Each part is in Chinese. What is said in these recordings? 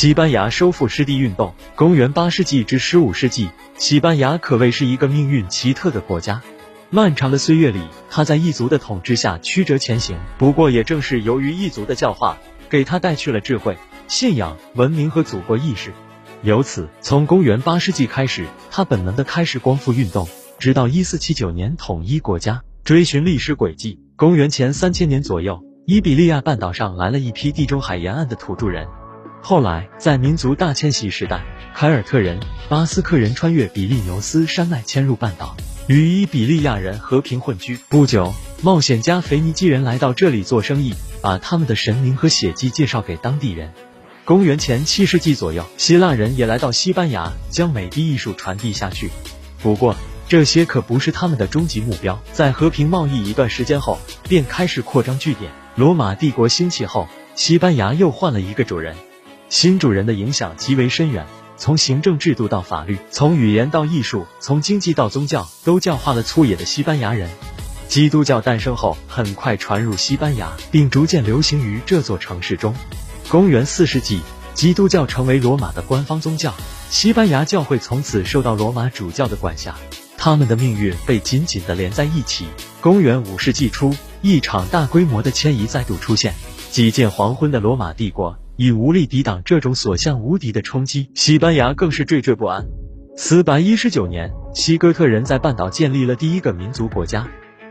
西班牙收复失地运动，公元八世纪至十五世纪，西班牙可谓是一个命运奇特的国家。漫长的岁月里，他在异族的统治下曲折前行。不过，也正是由于异族的教化，给他带去了智慧、信仰、文明和祖国意识。由此，从公元八世纪开始，他本能的开始光复运动，直到一四七九年统一国家。追寻历史轨迹，公元前三千年左右，伊比利亚半岛上来了一批地中海沿岸的土著人。后来，在民族大迁徙时代，凯尔特人、巴斯克人穿越比利牛斯山脉迁入半岛，与伊比利亚人和平混居。不久，冒险家腓尼基人来到这里做生意，把他们的神明和血迹介绍给当地人。公元前七世纪左右，希腊人也来到西班牙，将美的艺术传递下去。不过，这些可不是他们的终极目标。在和平贸易一段时间后，便开始扩张据点。罗马帝国兴起后，西班牙又换了一个主人。新主人的影响极为深远，从行政制度到法律，从语言到艺术，从经济到宗教，都教化了粗野的西班牙人。基督教诞生后，很快传入西班牙，并逐渐流行于这座城市中。公元四世纪，基督教成为罗马的官方宗教，西班牙教会从此受到罗马主教的管辖，他们的命运被紧紧的连在一起。公元五世纪初，一场大规模的迁移再度出现，几近黄昏的罗马帝国。已无力抵挡这种所向无敌的冲击，西班牙更是惴惴不安。四百一十九年，西哥特人在半岛建立了第一个民族国家。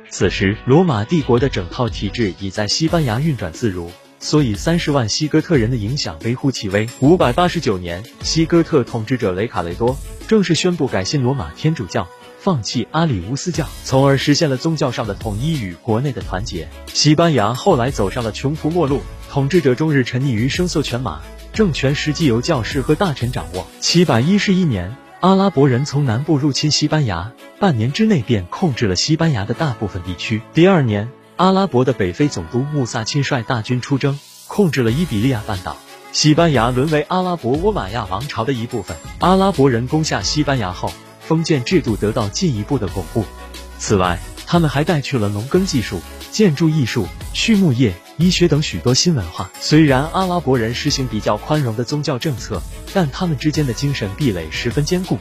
此时，罗马帝国的整套体制已在西班牙运转自如，所以三十万西哥特人的影响微乎其微。五百八十九年，西哥特统治者雷卡雷多正式宣布改信罗马天主教。放弃阿里乌斯教，从而实现了宗教上的统一与国内的团结。西班牙后来走上了穷途末路，统治者终日沉溺于声色犬马，政权实际由教士和大臣掌握。七百一十一年，阿拉伯人从南部入侵西班牙，半年之内便控制了西班牙的大部分地区。第二年，阿拉伯的北非总督穆萨亲率大军出征，控制了伊比利亚半岛，西班牙沦为阿拉伯倭马亚王朝的一部分。阿拉伯人攻下西班牙后。封建制度得到进一步的巩固。此外，他们还带去了农耕技术、建筑艺术、畜牧业、医学等许多新文化。虽然阿拉伯人实行比较宽容的宗教政策，但他们之间的精神壁垒十分坚固。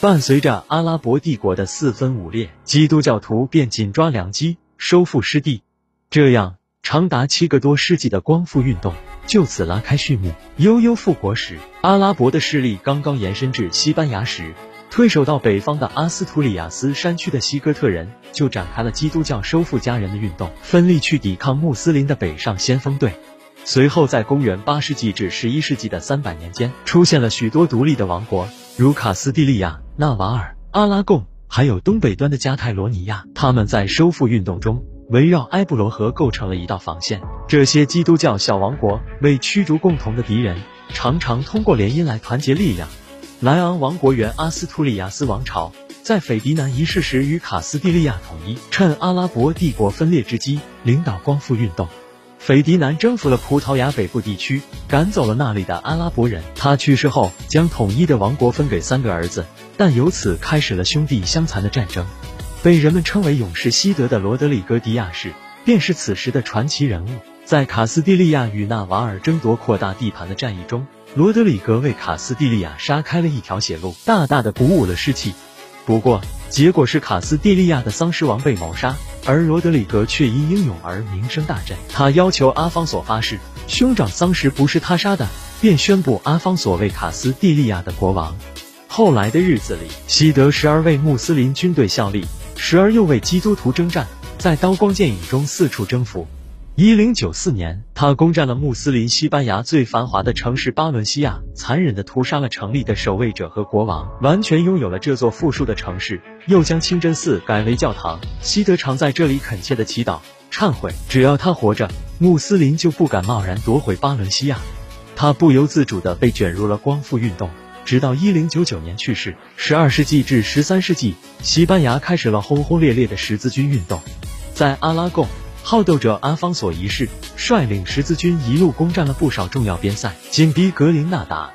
伴随着阿拉伯帝国的四分五裂，基督教徒便紧抓良机，收复失地。这样，长达七个多世纪的光复运动就此拉开序幕。悠悠复国时，阿拉伯的势力刚刚延伸至西班牙时。退守到北方的阿斯图里亚斯山区的西哥特人就展开了基督教收复家人的运动，奋力去抵抗穆斯林的北上先锋队。随后，在公元八世纪至十一世纪的三百年间，出现了许多独立的王国，如卡斯蒂利亚、纳瓦尔、阿拉贡，还有东北端的加泰罗尼亚。他们在收复运动中，围绕埃布罗河构成了一道防线。这些基督教小王国为驱逐共同的敌人，常常通过联姻来团结力量。莱昂王国原阿斯图里亚斯王朝在斐迪南一世时与卡斯蒂利亚统一，趁阿拉伯帝国分裂之机，领导光复运动。斐迪南征服了葡萄牙北部地区，赶走了那里的阿拉伯人。他去世后，将统一的王国分给三个儿子，但由此开始了兄弟相残的战争。被人们称为勇士西德的罗德里戈迪亚士，便是此时的传奇人物。在卡斯蒂利亚与纳瓦尔争夺扩大地盘的战役中。罗德里格为卡斯蒂利亚杀开了一条血路，大大的鼓舞了士气。不过，结果是卡斯蒂利亚的丧尸王被谋杀，而罗德里格却因英勇而名声大振。他要求阿方索发誓，兄长丧尸不是他杀的，便宣布阿方索为卡斯蒂利亚的国王。后来的日子里，西德时而为穆斯林军队效力，时而又为基督徒征战，在刀光剑影中四处征服。一零九四年，他攻占了穆斯林西班牙最繁华的城市巴伦西亚，残忍地屠杀了城里的守卫者和国王，完全拥有了这座富庶的城市，又将清真寺改为教堂。西德常在这里恳切地祈祷、忏悔。只要他活着，穆斯林就不敢贸然夺回巴伦西亚。他不由自主地被卷入了光复运动，直到一零九九年去世。十二世纪至十三世纪，西班牙开始了轰轰烈烈的十字军运动，在阿拉贡。好斗者阿方索一世率领十字军一路攻占了不少重要边塞，紧逼格林纳达。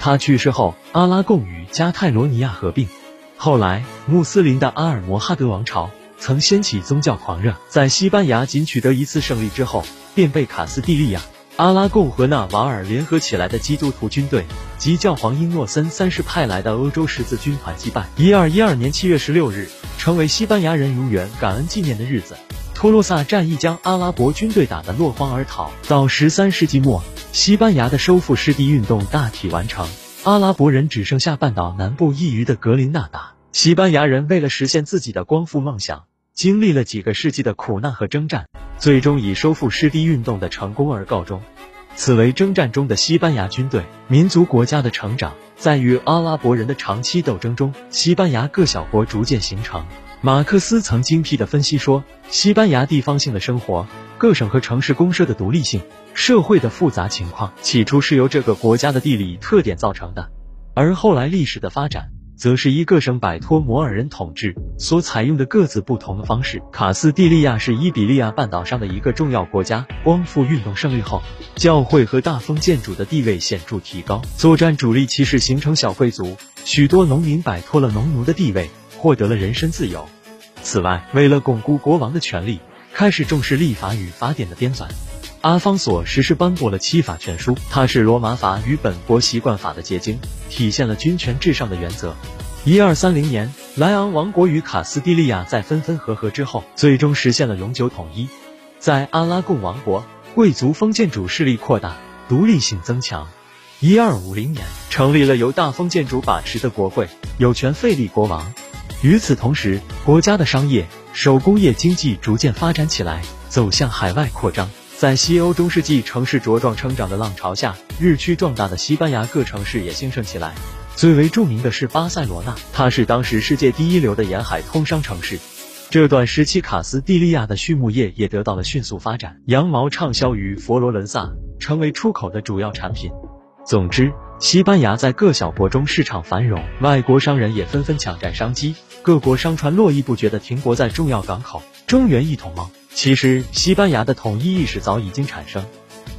他去世后，阿拉贡与加泰罗尼亚合并。后来，穆斯林的阿尔摩哈德王朝曾掀起宗教狂热，在西班牙仅取得一次胜利之后，便被卡斯蒂利亚、阿拉贡和纳瓦尔联合起来的基督徒军队及教皇英诺森三世派来的欧洲十字军团击败。一二一二年七月十六日，成为西班牙人永远感恩纪念的日子。托洛萨战役将阿拉伯军队打得落荒而逃。到十三世纪末，西班牙的收复失地运动大体完成，阿拉伯人只剩下半岛南部一隅的格林纳达。西班牙人为了实现自己的光复梦想，经历了几个世纪的苦难和征战，最终以收复失地运动的成功而告终。此为征战中的西班牙军队民族国家的成长，在与阿拉伯人的长期斗争中，西班牙各小国逐渐形成。马克思曾精辟地分析说，西班牙地方性的生活、各省和城市公社的独立性、社会的复杂情况，起初是由这个国家的地理特点造成的，而后来历史的发展，则是一个省摆脱摩尔人统治所采用的各自不同的方式。卡斯蒂利亚是伊比利亚半岛上的一个重要国家。光复运动胜利后，教会和大封建主的地位显著提高，作战主力骑士形成小贵族，许多农民摆脱了农奴的地位。获得了人身自由。此外，为了巩固国王的权力，开始重视立法与法典的编纂。阿方索实施颁布了七法全书，它是罗马法与本国习惯法的结晶，体现了君权至上的原则。一二三零年，莱昂王国与卡斯蒂利亚在分分合合之后，最终实现了永久统一。在阿拉贡王国，贵族封建主势力扩大，独立性增强。一二五零年，成立了由大封建主把持的国会，有权废立国王。与此同时，国家的商业、手工业经济逐渐发展起来，走向海外扩张。在西欧中世纪城市茁壮成长的浪潮下，日趋壮大的西班牙各城市也兴盛起来。最为著名的是巴塞罗那，它是当时世界第一流的沿海通商城市。这段时期，卡斯蒂利亚的畜牧业也得到了迅速发展，羊毛畅销于佛罗伦萨，成为出口的主要产品。总之，西班牙在各小国中市场繁荣，外国商人也纷纷抢占商机。各国商船络绎不绝地停泊在重要港口。中原一统吗？其实，西班牙的统一意识早已经产生。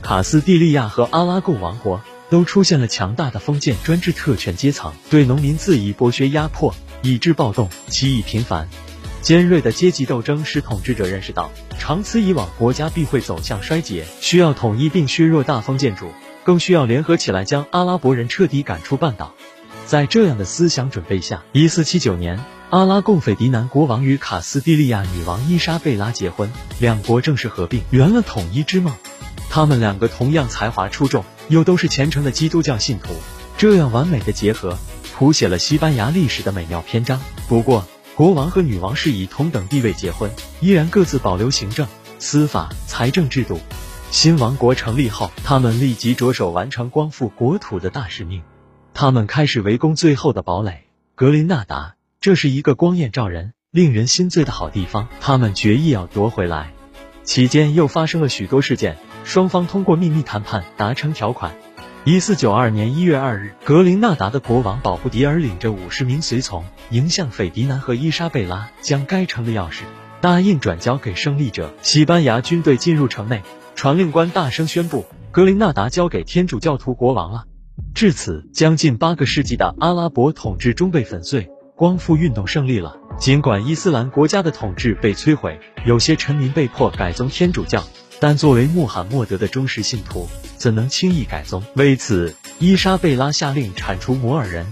卡斯蒂利亚和阿拉贡王国都出现了强大的封建专制特权阶层，对农民恣意剥削压迫，以致暴动、起义频繁。尖锐的阶级斗争使统治者认识到，长此以往，国家必会走向衰竭，需要统一并削弱大封建主，更需要联合起来将阿拉伯人彻底赶出半岛。在这样的思想准备下，一四七九年。阿拉贡斐迪南国王与卡斯蒂利亚女王伊莎贝拉结婚，两国正式合并，圆了统一之梦。他们两个同样才华出众，又都是虔诚的基督教信徒，这样完美的结合，谱写了西班牙历史的美妙篇章。不过，国王和女王是以同等地位结婚，依然各自保留行政、司法、财政制度。新王国成立后，他们立即着手完成光复国土的大使命。他们开始围攻最后的堡垒格林纳达。这是一个光艳照人、令人心醉的好地方，他们决意要夺回来。期间又发生了许多事件，双方通过秘密谈判达成条款。一四九二年一月二日，格林纳达的国王保布迪尔领着五十名随从迎向斐迪南和伊莎贝拉，将该城的钥匙答应转交给胜利者。西班牙军队进入城内，传令官大声宣布：格林纳达交给天主教徒国王了。至此，将近八个世纪的阿拉伯统治终被粉碎。光复运动胜利了。尽管伊斯兰国家的统治被摧毁，有些臣民被迫改宗天主教，但作为穆罕默德的忠实信徒，怎能轻易改宗？为此，伊莎贝拉下令铲除摩尔人。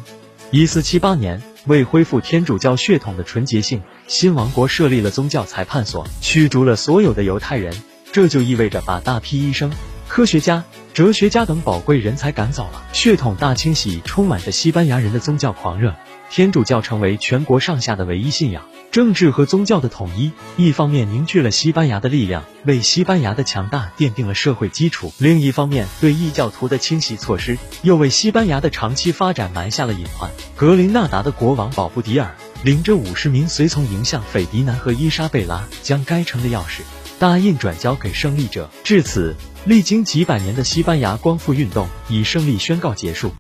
一四七八年，为恢复天主教血统的纯洁性，新王国设立了宗教裁判所，驱逐了所有的犹太人。这就意味着把大批医生、科学家、哲学家等宝贵人才赶走了。血统大清洗充满着西班牙人的宗教狂热。天主教成为全国上下的唯一信仰，政治和宗教的统一，一方面凝聚了西班牙的力量，为西班牙的强大奠定了社会基础；另一方面，对异教徒的清洗措施，又为西班牙的长期发展埋下了隐患。格林纳达的国王保布迪尔领着五十名随从迎向斐迪南和伊莎贝拉，将该城的钥匙答应转交给胜利者。至此，历经几百年的西班牙光复运动以胜利宣告结束。